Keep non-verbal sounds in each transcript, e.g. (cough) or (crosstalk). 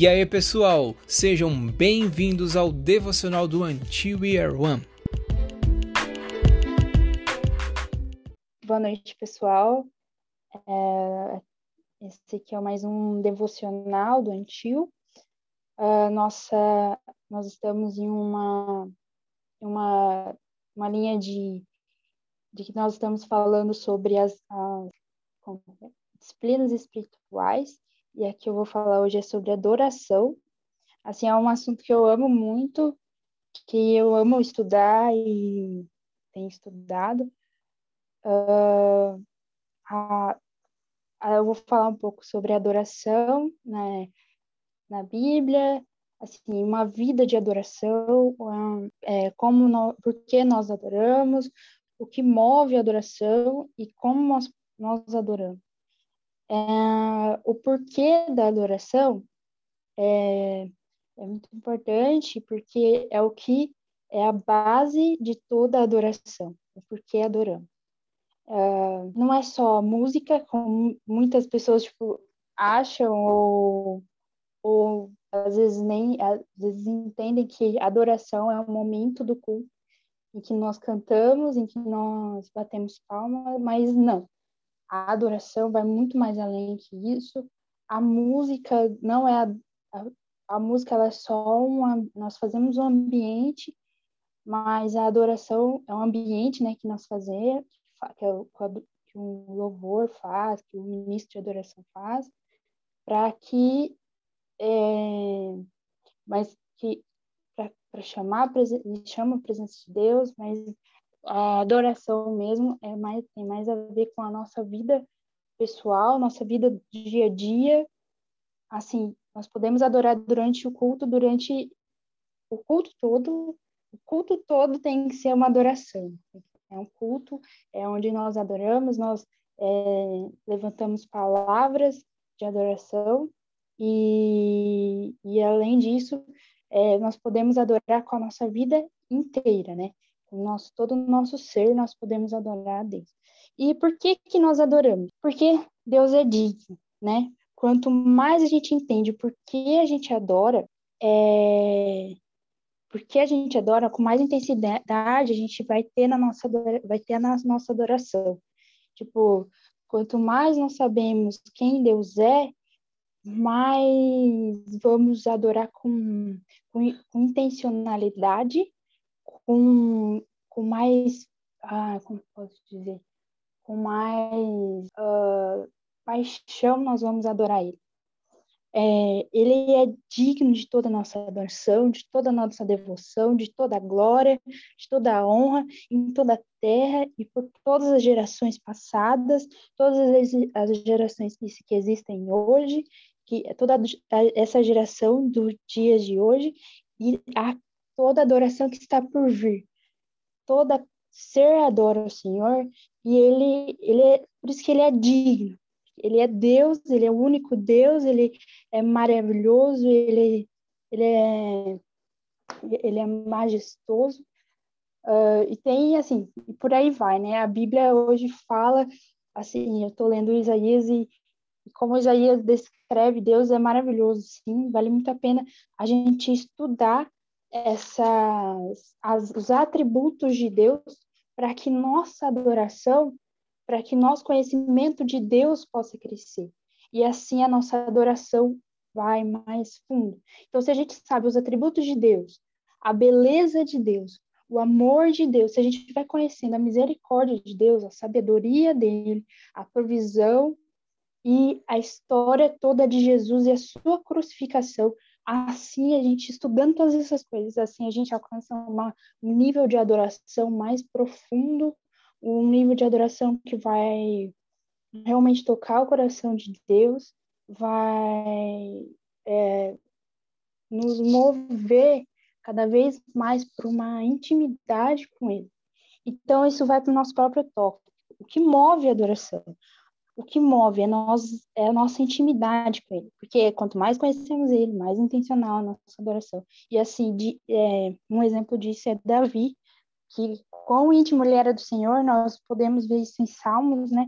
E aí, pessoal, sejam bem-vindos ao devocional do Are One. Boa noite, pessoal. É, esse aqui é mais um devocional do Antil. Uh, nossa, nós estamos em uma, uma, uma linha de, de que nós estamos falando sobre as, as é? disciplinas espirituais e aqui eu vou falar hoje é sobre adoração. Assim, é um assunto que eu amo muito, que eu amo estudar e tenho estudado. Uh, a, a, eu vou falar um pouco sobre adoração né, na Bíblia, assim, uma vida de adoração, um, é, como nós, por que nós adoramos, o que move a adoração e como nós, nós adoramos. É, o porquê da adoração é, é muito importante porque é o que é a base de toda a adoração, o porquê adoramos. Uh, não é só música, como muitas pessoas tipo, acham ou, ou às vezes nem às vezes entendem que adoração é um momento do culto em que nós cantamos, em que nós batemos palmas, mas não a adoração vai muito mais além que isso. A música não é a, a, a música ela é só uma nós fazemos um ambiente, mas a adoração é um ambiente, né, que nós fazemos, que, é o, que um louvor faz, que o ministro de adoração faz, para que é, mas que para chamar chama a presença de Deus, mas a adoração mesmo é mais tem mais a ver com a nossa vida pessoal, nossa vida dia a dia. Assim, nós podemos adorar durante o culto, durante o culto todo. O culto todo tem que ser uma adoração. É um culto, é onde nós adoramos, nós é, levantamos palavras de adoração e, e além disso, é, nós podemos adorar com a nossa vida inteira, né? Nosso, todo o nosso ser, nós podemos adorar a Deus. E por que que nós adoramos? Porque Deus é digno, né? Quanto mais a gente entende por que a gente adora, é... porque a gente adora, com mais intensidade a gente vai ter na nossa vai ter na nossa adoração. Tipo, quanto mais nós sabemos quem Deus é, mais vamos adorar com, com intencionalidade com, com mais, ah, como posso dizer, com mais uh, paixão nós vamos adorar Ele. É, ele é digno de toda a nossa adoração, de toda a nossa devoção, de toda a glória, de toda a honra em toda a terra e por todas as gerações passadas, todas as, gerações que, que existem hoje, que toda essa geração dos dias de hoje e a toda adoração que está por vir. Toda ser adora o Senhor e ele, ele é, por isso que ele é digno. Ele é Deus, ele é o único Deus, ele é maravilhoso, ele, ele é ele é majestoso. Uh, e tem assim, e por aí vai, né? A Bíblia hoje fala assim, eu estou lendo Isaías e, e como Isaías descreve Deus é maravilhoso, sim, vale muito a pena a gente estudar essas, as, os atributos de Deus para que nossa adoração, para que nosso conhecimento de Deus possa crescer. E assim a nossa adoração vai mais fundo. Então, se a gente sabe os atributos de Deus, a beleza de Deus, o amor de Deus, se a gente vai conhecendo a misericórdia de Deus, a sabedoria dele, a provisão e a história toda de Jesus e a sua crucificação, assim a gente estudando todas essas coisas, assim a gente alcança uma, um nível de adoração mais profundo, um nível de adoração que vai realmente tocar o coração de Deus, vai é, nos mover cada vez mais para uma intimidade com Ele. Então, isso vai para o nosso próprio toque. O que move a adoração? O que move é, nós, é a nossa intimidade com ele, porque quanto mais conhecemos ele, mais intencional a nossa adoração. E assim, de, é, um exemplo disso é Davi, que quão íntimo ele era do Senhor, nós podemos ver isso em Salmos, né?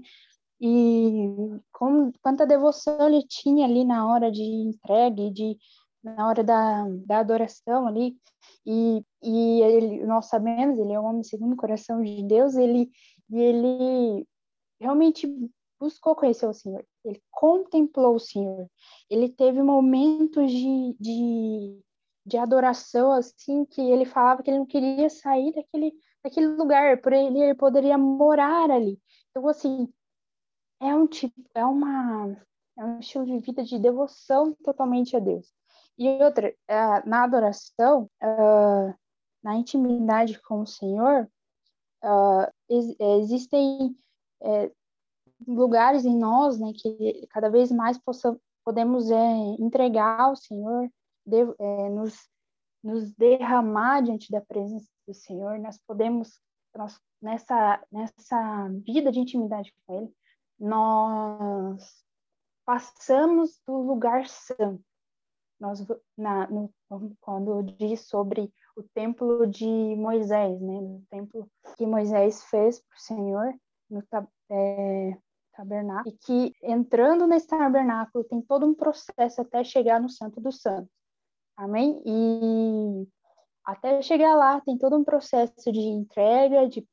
E como, quanta devoção ele tinha ali na hora de entrega, de, na hora da, da adoração ali, e, e ele, nós sabemos, ele é um homem segundo o coração de Deus, ele, ele realmente buscou conhecer o Senhor, ele contemplou o Senhor, ele teve momentos de, de, de adoração, assim, que ele falava que ele não queria sair daquele, daquele lugar, por ele, ele poderia morar ali. Então, assim, é um tipo, é uma, é um estilo de vida de devoção totalmente a Deus. E outra, é, na adoração, uh, na intimidade com o Senhor, ex existem é, lugares em nós, né, que cada vez mais possamos, podemos é, entregar ao Senhor, de, é, nos, nos derramar diante da presença do Senhor, nós podemos, nós, nessa, nessa vida de intimidade com Ele, nós passamos do lugar santo. Nós, na, no, quando diz sobre o templo de Moisés, né, o templo que Moisés fez para o Senhor no é, tabernáculo, e que entrando nesse tabernáculo tem todo um processo até chegar no Santo dos Santos. Amém? E até chegar lá tem todo um processo de entrega, de,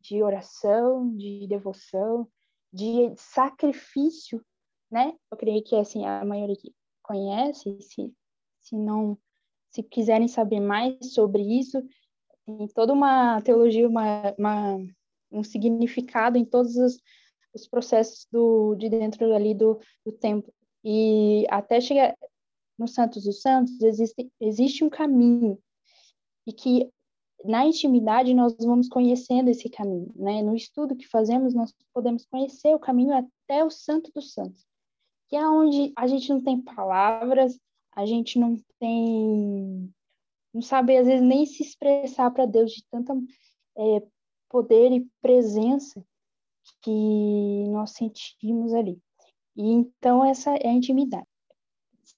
de oração, de devoção, de sacrifício né? Eu creio que assim a maioria que conhece, se se não se quiserem saber mais sobre isso, tem toda uma teologia, uma, uma um significado em todos os, os processos do de dentro ali do, do templo. E até chegar no Santos dos Santos existe existe um caminho e que na intimidade nós vamos conhecendo esse caminho, né? No estudo que fazemos nós podemos conhecer o caminho até o Santo dos Santos que é onde a gente não tem palavras, a gente não tem, não sabe às vezes nem se expressar para Deus de tanta é, poder e presença que nós sentimos ali. E então essa é a intimidade.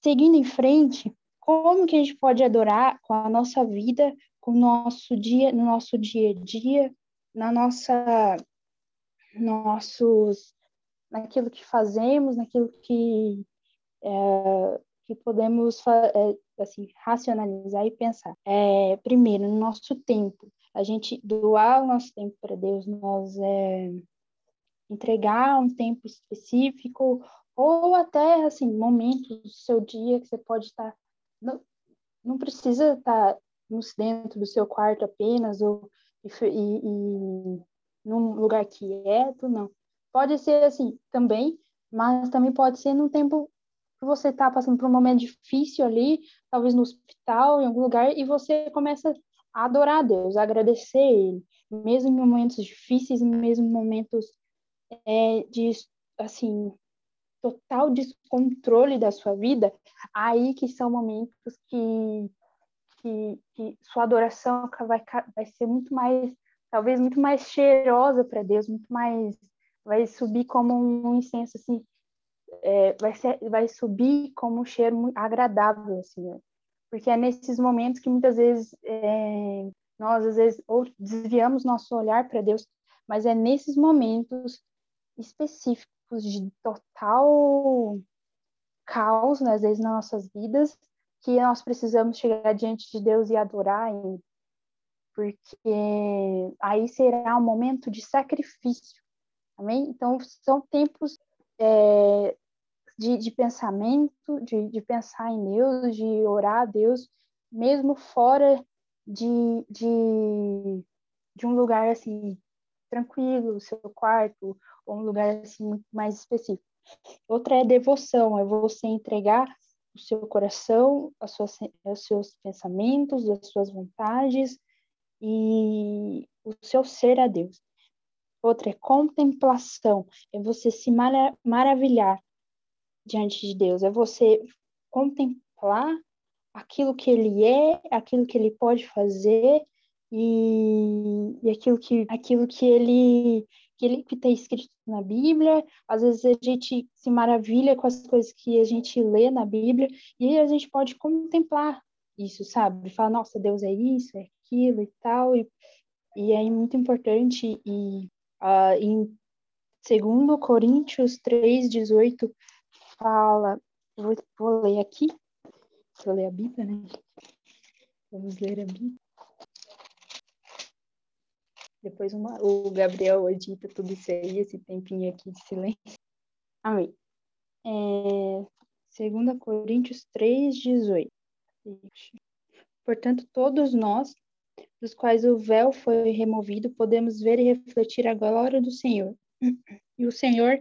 Seguindo em frente, como que a gente pode adorar com a nossa vida, com o nosso dia, no nosso dia a dia, na nossa nossos naquilo que fazemos, naquilo que, é, que podemos é, assim, racionalizar e pensar. É, primeiro, no nosso tempo, a gente doar o nosso tempo para Deus, nós é, entregar um tempo específico ou até assim momentos do seu dia que você pode estar não, não precisa estar dentro do seu quarto apenas ou e, e, num lugar quieto, não. Pode ser assim também, mas também pode ser num tempo que você está passando por um momento difícil ali, talvez no hospital, em algum lugar, e você começa a adorar a Deus, a agradecer Ele, mesmo em momentos difíceis, mesmo em momentos é, de, assim, total descontrole da sua vida, aí que são momentos que, que, que sua adoração vai, vai ser muito mais, talvez muito mais cheirosa para Deus, muito mais vai subir como um incenso assim, é, vai, ser, vai subir como um cheiro agradável, assim, né? porque é nesses momentos que muitas vezes é, nós às vezes ou desviamos nosso olhar para Deus, mas é nesses momentos específicos de total caos, né, às vezes nas nossas vidas, que nós precisamos chegar diante de Deus e adorar, porque aí será um momento de sacrifício Amém? Então, são tempos é, de, de, pensamento, de, de, pensar em Deus, de orar a Deus, mesmo fora de, de, de um lugar assim tranquilo, seu quarto, ou um lugar assim muito mais específico. Outra é devoção, é você entregar o seu coração, as suas, os seus pensamentos, as suas vontades e o seu ser a Deus. Outra é contemplação, é você se mara maravilhar diante de Deus, é você contemplar aquilo que ele é, aquilo que ele pode fazer e, e aquilo que aquilo que ele que ele que está escrito na Bíblia. Às vezes a gente se maravilha com as coisas que a gente lê na Bíblia e a gente pode contemplar isso, sabe? Falar, nossa, Deus é isso, é aquilo e tal. E, e é muito importante e Uh, em 2 Coríntios 3,18 fala, vou, vou ler aqui, para ler a Bíblia, né? Vamos ler a Bíblia. Depois uma, o Gabriel edita tudo isso aí, esse tempinho aqui de silêncio. Amém. É, 2 Coríntios 3, 18. Portanto, todos nós, dos quais o véu foi removido, podemos ver e refletir a glória do Senhor. E o Senhor,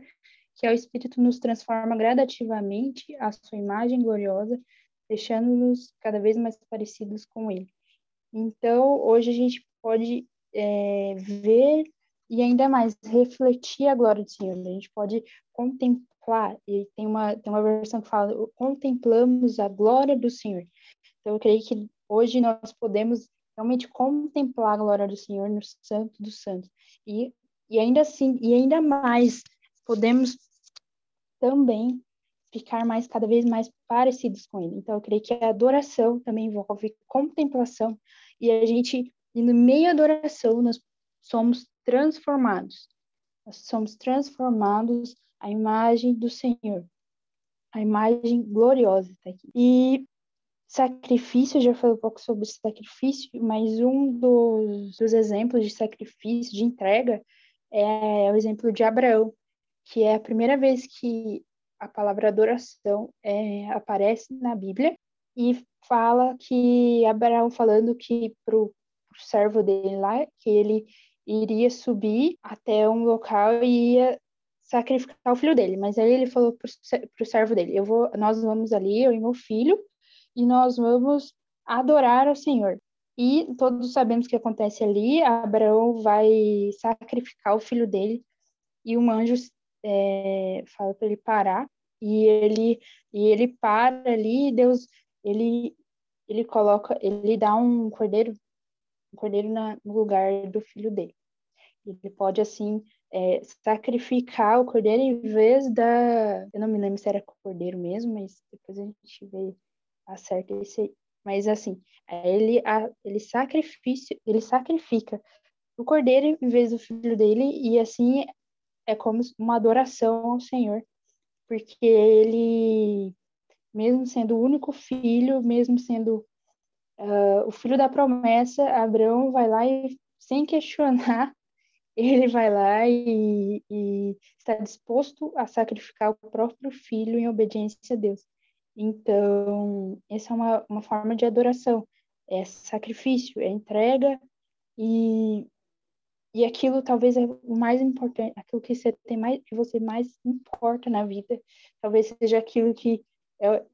que é o Espírito, nos transforma gradativamente à sua imagem gloriosa, deixando-nos cada vez mais parecidos com Ele. Então, hoje a gente pode é, ver e ainda mais refletir a glória do Senhor. A gente pode contemplar, e tem uma, tem uma versão que fala, contemplamos a glória do Senhor. Então, eu creio que hoje nós podemos realmente contemplar a glória do Senhor no Santo dos Santos. E, e ainda assim, e ainda mais, podemos também ficar mais cada vez mais parecidos com ele. Então, eu creio que a adoração também envolve contemplação e a gente, e no meio da adoração, nós somos transformados. Nós somos transformados à imagem do Senhor, a imagem gloriosa está aqui. E sacrifício, já falei um pouco sobre sacrifício, mas um dos, dos exemplos de sacrifício, de entrega, é o exemplo de Abraão, que é a primeira vez que a palavra adoração é, aparece na Bíblia e fala que Abraão falando que para o servo dele lá, que ele iria subir até um local e ia sacrificar o filho dele. Mas aí ele falou para o servo dele: eu vou, nós vamos ali, eu e meu filho, e nós vamos adorar ao Senhor. E todos sabemos o que acontece ali. Abraão vai sacrificar o filho dele e um anjo é, fala para ele parar e ele e ele para ali. E Deus ele ele coloca ele dá um cordeiro cordeiro na, no lugar do filho dele. Ele pode assim é, sacrificar o cordeiro em vez da eu não me lembro se era cordeiro mesmo, mas depois a gente vê acerta esse aí. Mas assim, ele, a, ele, sacrifício, ele sacrifica o cordeiro em vez do filho dele, e assim é como uma adoração ao Senhor, porque ele, mesmo sendo o único filho, mesmo sendo uh, o filho da promessa, Abraão vai lá e, sem questionar, (laughs) ele vai lá e, e está disposto a sacrificar o próprio filho em obediência a Deus. Então, essa é uma, uma forma de adoração, é sacrifício, é entrega e, e aquilo talvez é o mais importante, aquilo que você tem mais, que você mais importa na vida, talvez seja aquilo que é,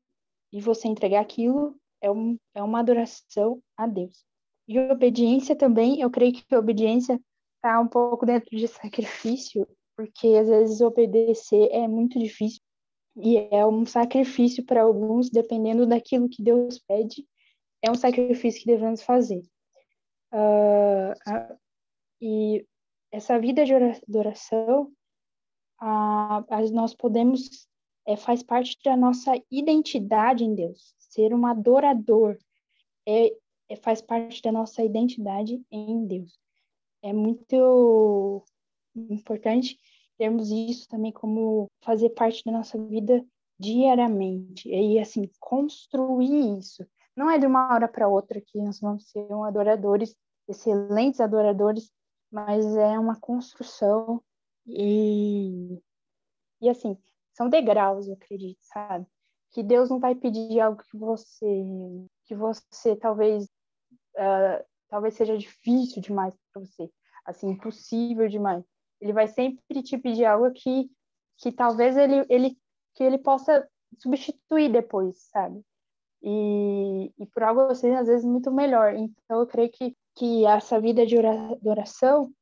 e você entregar aquilo é, um, é uma adoração a Deus. E obediência também, eu creio que obediência está um pouco dentro de sacrifício, porque às vezes obedecer é muito difícil e é um sacrifício para alguns, dependendo daquilo que Deus pede, é um sacrifício que devemos fazer. Uh, e essa vida de oração, uh, nós podemos, é, faz parte da nossa identidade em Deus. Ser um adorador é, é, faz parte da nossa identidade em Deus. É muito importante termos isso também como fazer parte da nossa vida diariamente. E, assim, construir isso. Não é de uma hora para outra que nós vamos ser um adoradores, excelentes adoradores, mas é uma construção e, e assim, são degraus, eu acredito, sabe? Que Deus não vai pedir algo que você, que você talvez, uh, talvez seja difícil demais para você, assim, impossível demais ele vai sempre te pedir algo que, que talvez ele, ele, que ele possa substituir depois, sabe? E, e por algo assim, às vezes, muito melhor. Então, eu creio que, que essa vida de oração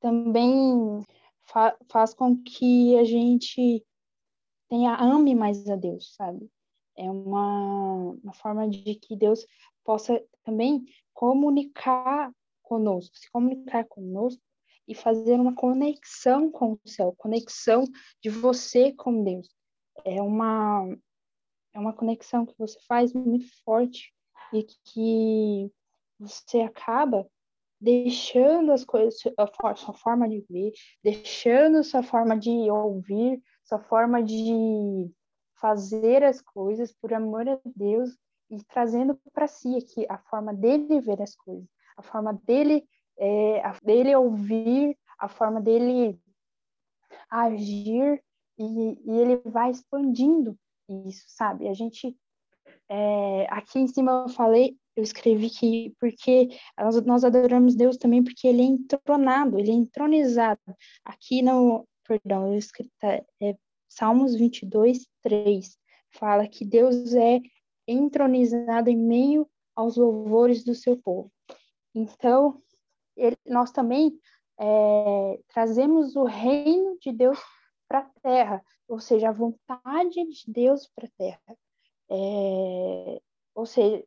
também fa faz com que a gente tenha ame mais a Deus, sabe? É uma, uma forma de que Deus possa também comunicar conosco, se comunicar conosco e fazer uma conexão com o céu, conexão de você com Deus. É uma é uma conexão que você faz muito forte e que você acaba deixando as coisas, a sua forma de ver, deixando sua forma de ouvir, sua forma de fazer as coisas por amor a Deus e trazendo para si aqui a forma dele ver as coisas, a forma dele, é, a, dele ouvir, a forma dele agir, e, e ele vai expandindo isso, sabe? A gente, é, aqui em cima eu falei, eu escrevi que porque nós, nós adoramos Deus também porque ele é entronado, ele é entronizado. Aqui no, perdão, eu escrevi, tá, é Salmos 22, 3, fala que Deus é entronizado em meio aos louvores do seu povo. Então, ele, nós também é, trazemos o reino de Deus para a terra, ou seja, a vontade de Deus para a terra. É, ou seja,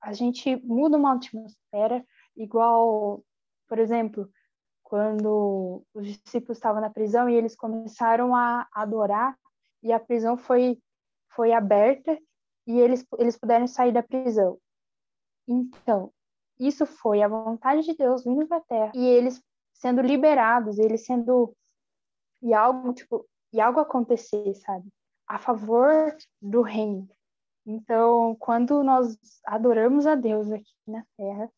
a gente muda uma atmosfera igual, por exemplo, quando os discípulos estavam na prisão e eles começaram a adorar e a prisão foi foi aberta e eles eles puderam sair da prisão. Então, isso foi a vontade de Deus vindo para a terra e eles sendo liberados, eles sendo e algo tipo e algo acontecer, sabe? A favor do reino. Então, quando nós adoramos a Deus aqui na terra,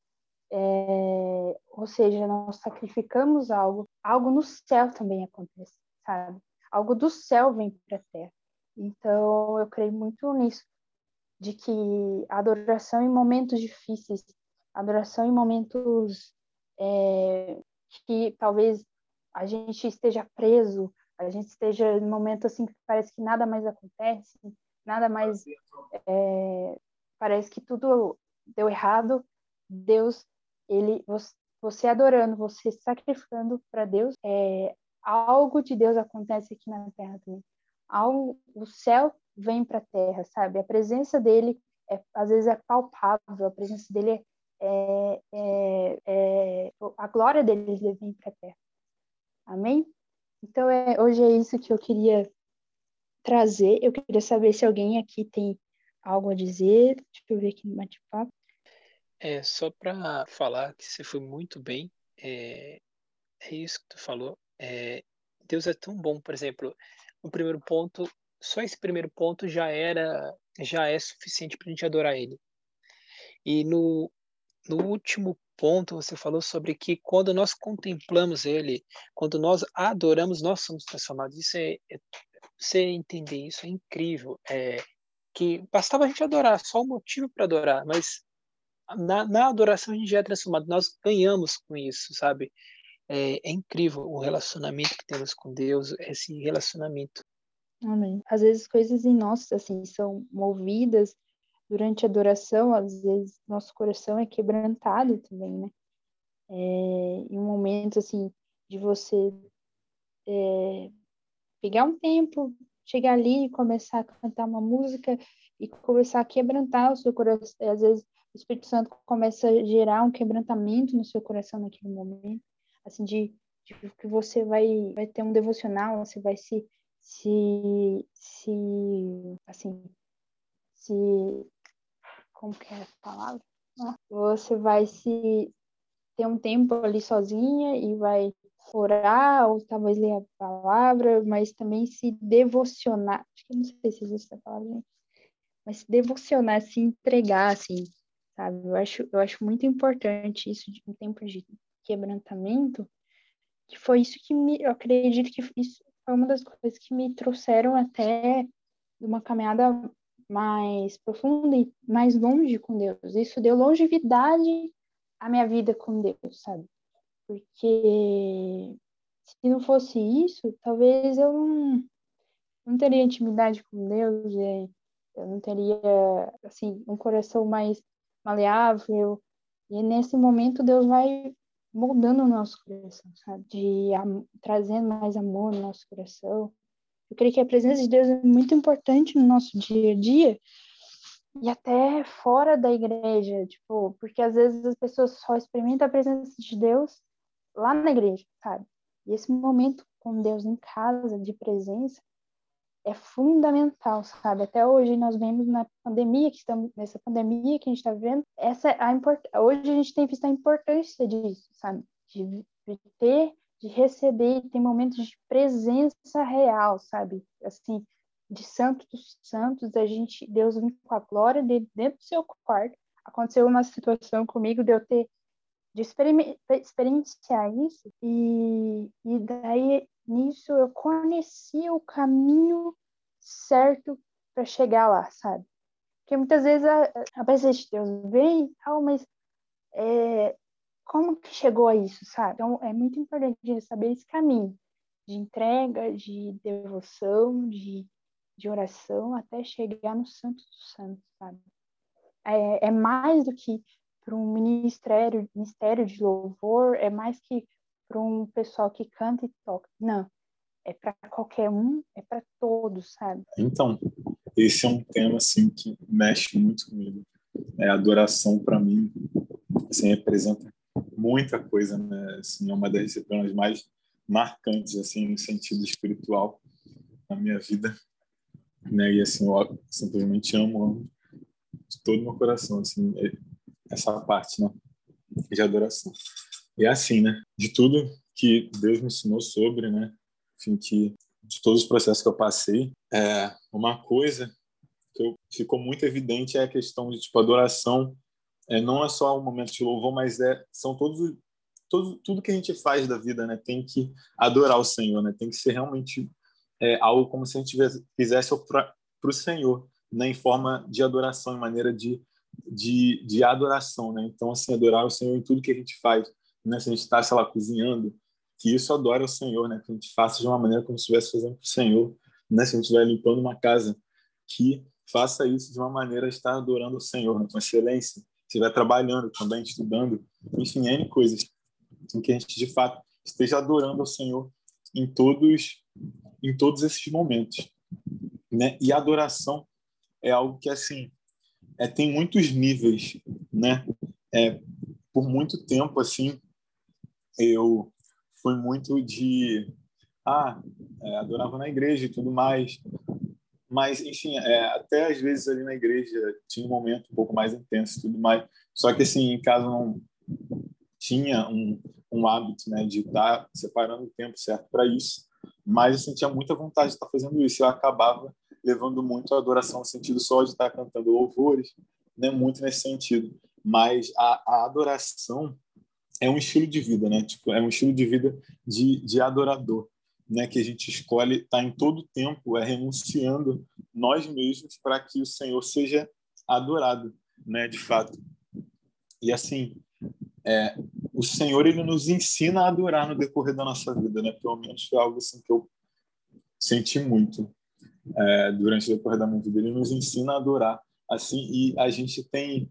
é, ou seja, nós sacrificamos algo, algo no céu também acontece, sabe? Algo do céu vem para a terra. Então, eu creio muito nisso, de que adoração em momentos difíceis, adoração em momentos é, que talvez a gente esteja preso, a gente esteja em momento assim que parece que nada mais acontece, nada mais é, parece que tudo deu errado. Deus ele você adorando, você sacrificando para Deus, é, algo de Deus acontece aqui na Terra também. Algo, o céu vem para a Terra, sabe? A presença dele é, às vezes é palpável, a presença dele é, é, é a glória dele vem para a Terra. Amém? Então é, hoje é isso que eu queria trazer. Eu queria saber se alguém aqui tem algo a dizer. Deixa eu ver aqui no bate-papo. É, só para falar que você foi muito bem, é, é isso que tu falou. É, Deus é tão bom, por exemplo, o primeiro ponto, só esse primeiro ponto já era, já é suficiente para a gente adorar Ele. E no, no último ponto você falou sobre que quando nós contemplamos Ele, quando nós adoramos, nós somos transformados. Isso é, é você entender isso é incrível. É, que bastava a gente adorar, só o motivo para adorar, mas na, na adoração a gente já é transformado, nós ganhamos com isso, sabe? É, é, incrível o relacionamento que temos com Deus, esse relacionamento. Amém. Às vezes coisas em nós, assim, são movidas durante a adoração, às vezes nosso coração é quebrantado também, né? É, em um momento, assim, de você é, pegar um tempo, chegar ali e começar a cantar uma música e começar a quebrantar o seu coração, às vezes o Espírito Santo começa a gerar um quebrantamento no seu coração naquele momento, assim, de, de que você vai, vai ter um devocional, você vai se, se, se, assim, se, como que é a palavra? Você vai se ter um tempo ali sozinha e vai orar, ou talvez ler a palavra, mas também se devocionar. Acho que não sei se existe essa palavra, mas se devocionar, se entregar, assim, sabe? Eu acho, eu acho muito importante isso de um tempo de quebrantamento, que foi isso que me, eu acredito que isso foi uma das coisas que me trouxeram até uma caminhada mais profunda e mais longe com Deus. Isso deu longevidade à minha vida com Deus, sabe? Porque se não fosse isso, talvez eu não, não teria intimidade com Deus, eu não teria assim um coração mais maleável. E nesse momento Deus vai moldando o nosso coração, sabe? De trazendo mais amor no nosso coração. Eu creio que a presença de Deus é muito importante no nosso dia a dia e até fora da igreja, tipo, porque às vezes as pessoas só experimentam a presença de Deus lá na igreja, sabe? E esse momento com Deus em casa, de presença, é fundamental, sabe? Até hoje nós vemos na pandemia que estamos nessa pandemia que a gente está vendo, essa a import... hoje a gente tem visto a importância disso, sabe? De, de ter, de receber, tem momentos de presença real, sabe? Assim, de Santo dos Santos, a gente, Deus vem com a glória dele dentro do seu quarto. Aconteceu uma situação comigo de eu ter de experienciar isso e, e daí nisso eu conheci o caminho certo para chegar lá, sabe? Porque muitas vezes a, a presença de Deus vem e tal, mas é, como que chegou a isso, sabe? Então é muito importante saber esse caminho de entrega, de devoção, de, de oração, até chegar no Santo dos Santos, sabe? É, é mais do que para um ministério, ministério de louvor, é mais que para um pessoal que canta e toca. Não, é para qualquer um, é para todos, sabe? Então, esse é um tema assim que mexe muito comigo. É adoração para mim, assim, representa muita coisa, né? Assim, é uma das disciplinas mais marcantes assim no sentido espiritual na minha vida, né? E assim eu simplesmente amo, amo de todo meu coração assim essa parte, né? De adoração. E é assim, né? De tudo que Deus me ensinou sobre, né? Enfim, que de todos os processos que eu passei, é uma coisa que eu, ficou muito evidente é a questão de tipo adoração. É, não é só um momento de louvor, mas é são todos todo, tudo que a gente faz da vida, né, tem que adorar o Senhor, né, tem que ser realmente é, algo como se a gente fizesse para o Senhor, né, em forma de adoração, em maneira de, de, de adoração, né, então assim adorar o Senhor em tudo que a gente faz, né, se a gente está sei lá cozinhando, que isso adore o Senhor, né, que a gente faça de uma maneira como se estivesse fazendo para o Senhor, né, se a gente estiver limpando uma casa, que faça isso de uma maneira estar adorando o Senhor, né, com excelência, se estiver trabalhando também, estudando, enfim, N coisas em que a gente de fato esteja adorando ao Senhor em todos em todos esses momentos, né? E a adoração é algo que assim é, tem muitos níveis, né? É, por muito tempo assim eu fui muito de ah é, adorava na igreja e tudo mais, mas enfim é, até às vezes ali na igreja tinha um momento um pouco mais intenso e tudo mais, só que assim em casa não tinha um, um hábito né, de estar separando o tempo certo para isso, mas eu sentia muita vontade de estar fazendo isso. Eu acabava levando muito a adoração no sentido só de estar cantando louvores, né, muito nesse sentido. Mas a, a adoração é um estilo de vida, né? Tipo, é um estilo de vida de, de adorador, né? Que a gente escolhe estar tá em todo tempo é renunciando nós mesmos para que o Senhor seja adorado, né? De fato. E assim, é, o Senhor ele nos ensina a adorar no decorrer da nossa vida, né? Pelo menos foi algo assim que eu senti muito é, durante o decorrer da minha vida. Ele nos ensina a adorar, assim, e a gente tem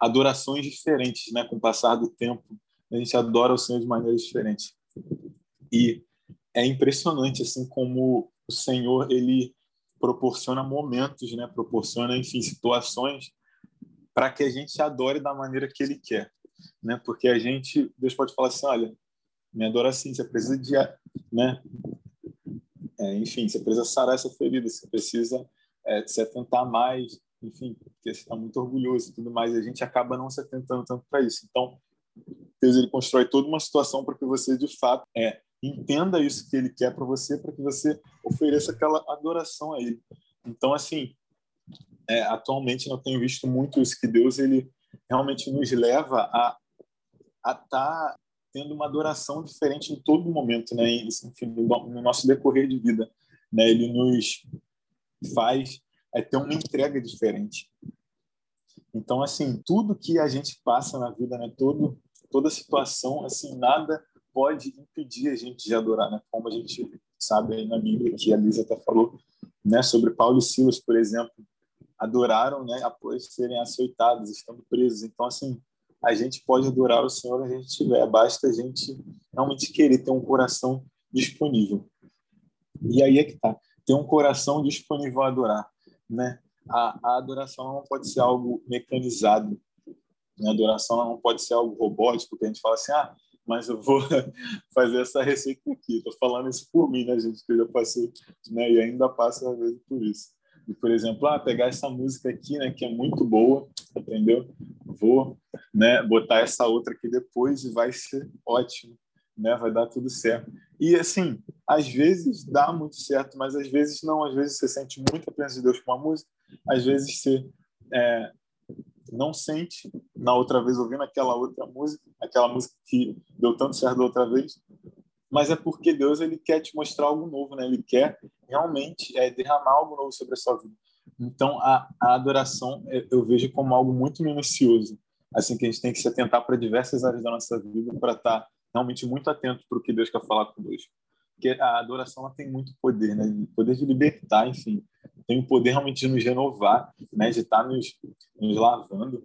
adorações diferentes, né? Com o passar do tempo, a gente adora o Senhor de maneiras diferentes. E é impressionante assim como o Senhor ele proporciona momentos, né? Proporciona, enfim, situações para que a gente adore da maneira que Ele quer né? Porque a gente, Deus pode falar assim, olha, me adora assim, você precisa de, né? É, enfim, você precisa sarar essa ferida, você precisa é, se atentar mais, enfim, porque você está muito orgulhoso e tudo mais, e a gente acaba não se atentando tanto para isso. Então, Deus ele constrói toda uma situação para que você de fato é, entenda isso que Ele quer para você, para que você ofereça aquela adoração a Ele. Então, assim, é, atualmente eu tenho visto muito isso que Deus ele realmente nos leva a estar tá tendo uma adoração diferente em todo momento, né? Enfim, no nosso decorrer de vida, né? Ele nos faz é, ter uma entrega diferente. Então, assim, tudo que a gente passa na vida, né? Todo, toda situação, assim, nada pode impedir a gente de adorar, né? Como a gente sabe aí na Bíblia, que a Lisa até falou, né? Sobre Paulo e Silas, por exemplo, adoraram, né, após serem açoitados, estando presos. Então, assim, a gente pode adorar o Senhor a gente estiver, basta a gente realmente querer ter um coração disponível. E aí é que tá, ter um coração disponível a adorar, né? A, a adoração não pode ser algo mecanizado? A adoração não pode ser algo robótico, que a gente fala assim, ah, mas eu vou (laughs) fazer essa receita aqui. Estou falando isso por mim, né, gente? Que eu já passei, né? E ainda passo às vezes por isso de, por exemplo, ah, pegar essa música aqui, né, que é muito boa, entendeu? Vou, né, botar essa outra aqui depois e vai ser ótimo. né? Vai dar tudo certo. E assim, às vezes dá muito certo, mas às vezes não. Às vezes você sente muita presença de Deus com uma música, às vezes você é, não sente na outra vez ouvindo aquela outra música, aquela música que deu tanto certo da outra vez, mas é porque Deus ele quer te mostrar algo novo, né? Ele quer realmente é, derramar algo novo sobre a sua vida. Então a, a adoração eu vejo como algo muito minucioso, assim que a gente tem que se atentar para diversas áreas da nossa vida para estar tá realmente muito atento para o que Deus quer falar conosco. Porque a adoração ela tem muito poder, né? Poder de libertar, enfim, tem o poder realmente de nos renovar, né? De estar tá nos, nos lavando.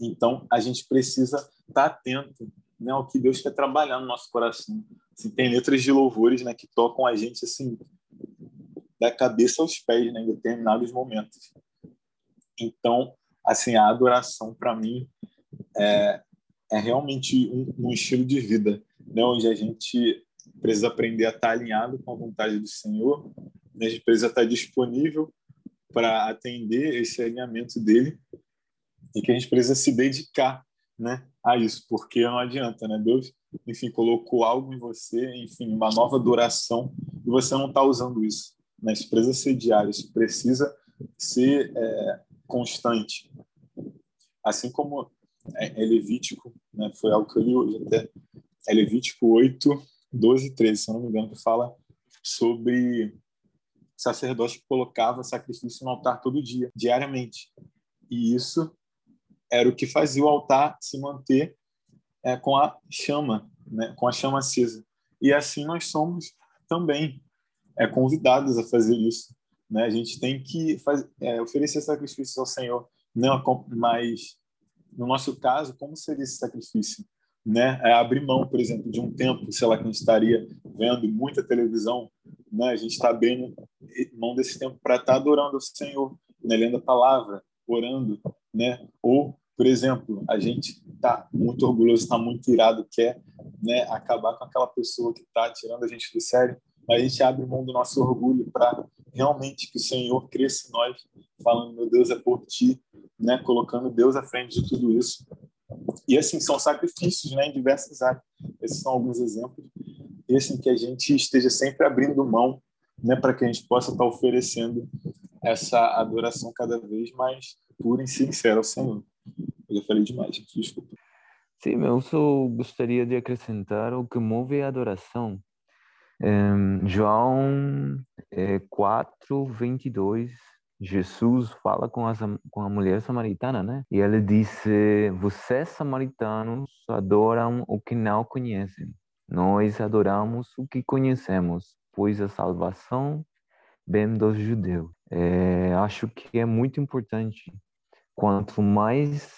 Então a gente precisa estar tá atento, né? Ao que Deus quer trabalhar no nosso coração. Assim, tem letras de louvores, né? Que tocam a gente assim da cabeça aos pés, né? Em determinados momentos. Então, assim, a adoração para mim é, é realmente um, um, estilo de vida, né? onde a gente precisa aprender a estar alinhado com a vontade do Senhor? A gente precisa estar disponível para atender esse alinhamento dele e que a gente precisa se dedicar né, a isso, porque não adianta, né? Deus, enfim, colocou algo em você, enfim, uma nova adoração e você não está usando isso. Né? Isso precisa ser diário, isso precisa ser é, constante. Assim como é, é Levítico, né? foi algo que eu li hoje até, é Levítico 8, 12 e 13, se eu não me engano, que fala sobre sacerdote colocava sacrifício no altar todo dia, diariamente. E isso era o que fazia o altar se manter é, com a chama, né? com a chama acesa. E assim nós somos também é, convidados a fazer isso. Né? A gente tem que faz, é, oferecer sacrifícios ao Senhor, não, mas no nosso caso, como seria esse sacrifício? Né? É abrir mão, por exemplo, de um tempo, sei lá, que a gente estaria vendo muita televisão, né? A gente está abrindo mão desse tempo para estar tá adorando o Senhor, né? lendo a palavra, orando, né? Ou, por exemplo, a gente está muito orgulhoso, está muito irado, quer né, acabar com aquela pessoa que está tirando a gente do sério, mas a gente abre mão do nosso orgulho para realmente que o Senhor cresça em nós, falando, meu Deus, é por ti, né, colocando Deus à frente de tudo isso. E assim, são sacrifícios né, em diversas áreas. Esses são alguns exemplos. E assim, que a gente esteja sempre abrindo mão né, para que a gente possa estar oferecendo essa adoração cada vez mais pura e sincera ao Senhor. Eu já falei demais, gente, desculpa. Sim, eu só gostaria de acrescentar o que move a adoração. Um, João é, 4, 22 Jesus fala com a, com a mulher samaritana, né? E ele disse: Vocês, samaritanos, adoram o que não conhecem. Nós adoramos o que conhecemos, pois a salvação vem dos judeus. É, acho que é muito importante. Quanto mais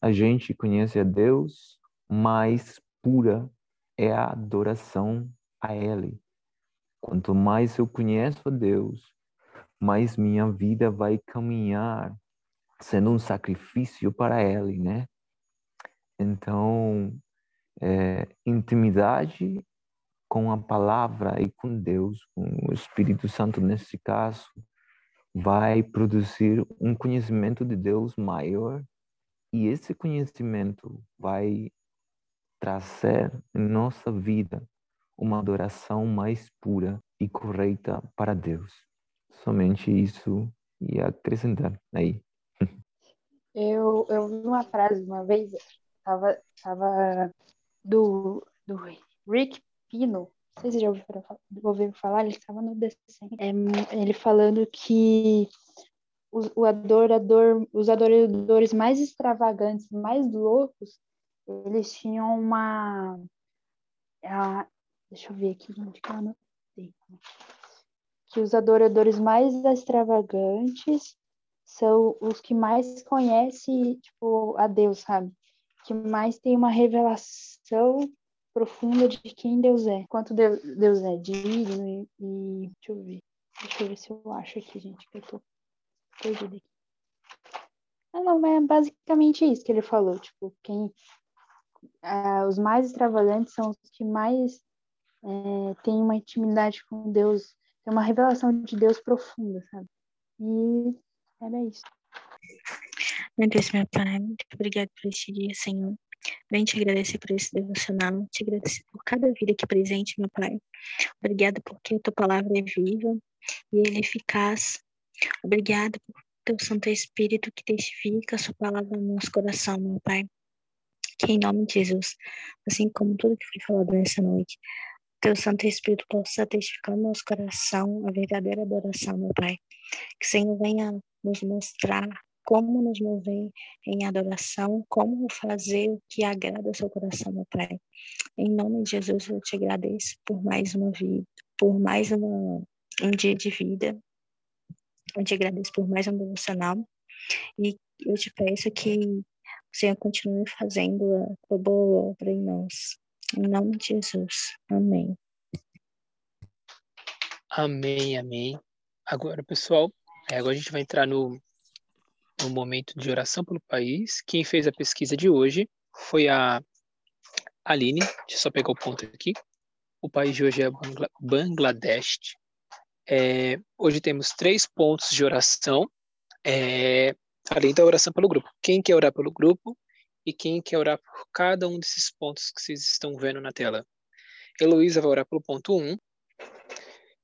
a gente conhece a Deus, mais pura é a adoração a Ele. Quanto mais eu conheço a Deus, mas minha vida vai caminhar sendo um sacrifício para Ele, né? Então, é, intimidade com a palavra e com Deus, com o Espírito Santo nesse caso, vai produzir um conhecimento de Deus maior e esse conhecimento vai trazer em nossa vida uma adoração mais pura e correta para Deus somente isso e acrescentar aí. Eu, eu vi uma frase uma vez, tava, tava do, do Rick Pino, não sei se já ouviram falar, ele estava no Descent, é, ele falando que os, o adorador, os adoradores mais extravagantes, mais loucos, eles tinham uma. A, deixa eu ver aqui onde que eu anotei que os adoradores mais extravagantes são os que mais conhecem tipo, a Deus, sabe? Que mais tem uma revelação profunda de quem Deus é, quanto Deus, Deus é digno e, e, deixa eu ver, deixa eu ver se eu acho aqui, gente, que eu tô perdida aqui. Ah, não, mas é basicamente isso que ele falou, tipo, quem ah, os mais extravagantes são os que mais é, têm uma intimidade com Deus é uma revelação de Deus profunda, sabe? E era isso. Meu Deus, meu Pai, muito obrigado por esse dia, Senhor. Vem te agradecer por esse devocional, te agradecer por cada vida aqui presente, meu Pai. Obrigada porque a tua palavra é viva e é eficaz. Obrigada por teu Santo Espírito que testifica a sua palavra no nosso coração, meu Pai. Que em nome de Jesus, assim como tudo que foi falado nessa noite, teu Santo Espírito possa testificar no nosso coração a verdadeira adoração, meu Pai. Que o Senhor venha nos mostrar como nos mover em adoração, como fazer o que agrada ao seu coração, meu Pai. Em nome de Jesus, eu te agradeço por mais uma vida, por mais uma, um dia de vida. Eu te agradeço por mais um devocional. E eu te peço que o Senhor continue fazendo a boa obra em nós. Em nome de Jesus. Amém. Amém, amém. Agora, pessoal, é, agora a gente vai entrar no, no momento de oração pelo país. Quem fez a pesquisa de hoje foi a Aline. Deixa eu só pegar o ponto aqui. O país de hoje é Bangladesh. É, hoje temos três pontos de oração, é, além da oração pelo grupo. Quem quer orar pelo grupo e quem quer orar por cada um desses pontos que vocês estão vendo na tela. Heloísa vai orar pelo ponto 1.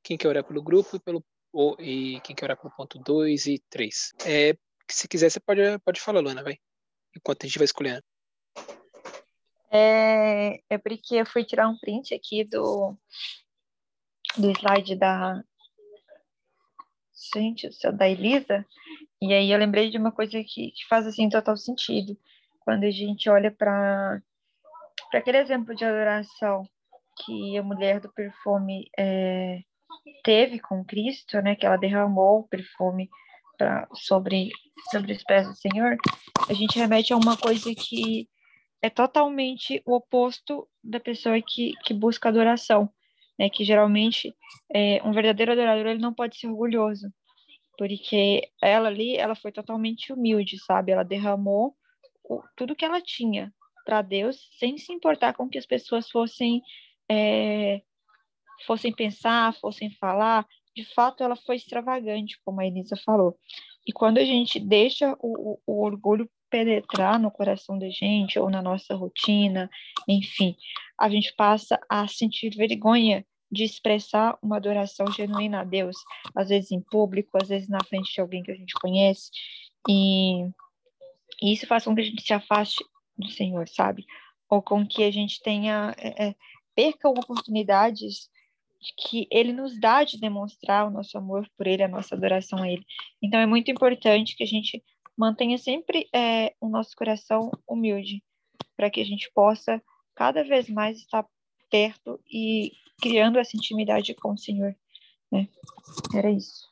Quem quer orar pelo grupo e, pelo, ou, e quem quer orar pelo ponto 2 e 3. É, se quiser, você pode, pode falar, Luana, vai. Enquanto a gente vai escolhendo. É, é porque eu fui tirar um print aqui do, do slide da. Gente, da Elisa, e aí eu lembrei de uma coisa que, que faz assim total sentido quando a gente olha para aquele exemplo de adoração que a mulher do perfume é, teve com Cristo, né, que ela derramou o perfume pra, sobre, sobre os pés do Senhor, a gente remete a uma coisa que é totalmente o oposto da pessoa que, que busca adoração, né, que geralmente é, um verdadeiro adorador ele não pode ser orgulhoso, porque ela ali, ela foi totalmente humilde, sabe? Ela derramou tudo que ela tinha para Deus, sem se importar com que as pessoas fossem é, fossem pensar, fossem falar. De fato, ela foi extravagante, como a Elisa falou. E quando a gente deixa o, o orgulho penetrar no coração da gente ou na nossa rotina, enfim, a gente passa a sentir vergonha de expressar uma adoração genuína a Deus, às vezes em público, às vezes na frente de alguém que a gente conhece. E e isso faz com que a gente se afaste do Senhor, sabe? Ou com que a gente tenha, é, é, perca oportunidades que Ele nos dá de demonstrar o nosso amor por Ele, a nossa adoração a Ele. Então é muito importante que a gente mantenha sempre é, o nosso coração humilde, para que a gente possa cada vez mais estar perto e criando essa intimidade com o Senhor. Né? Era isso.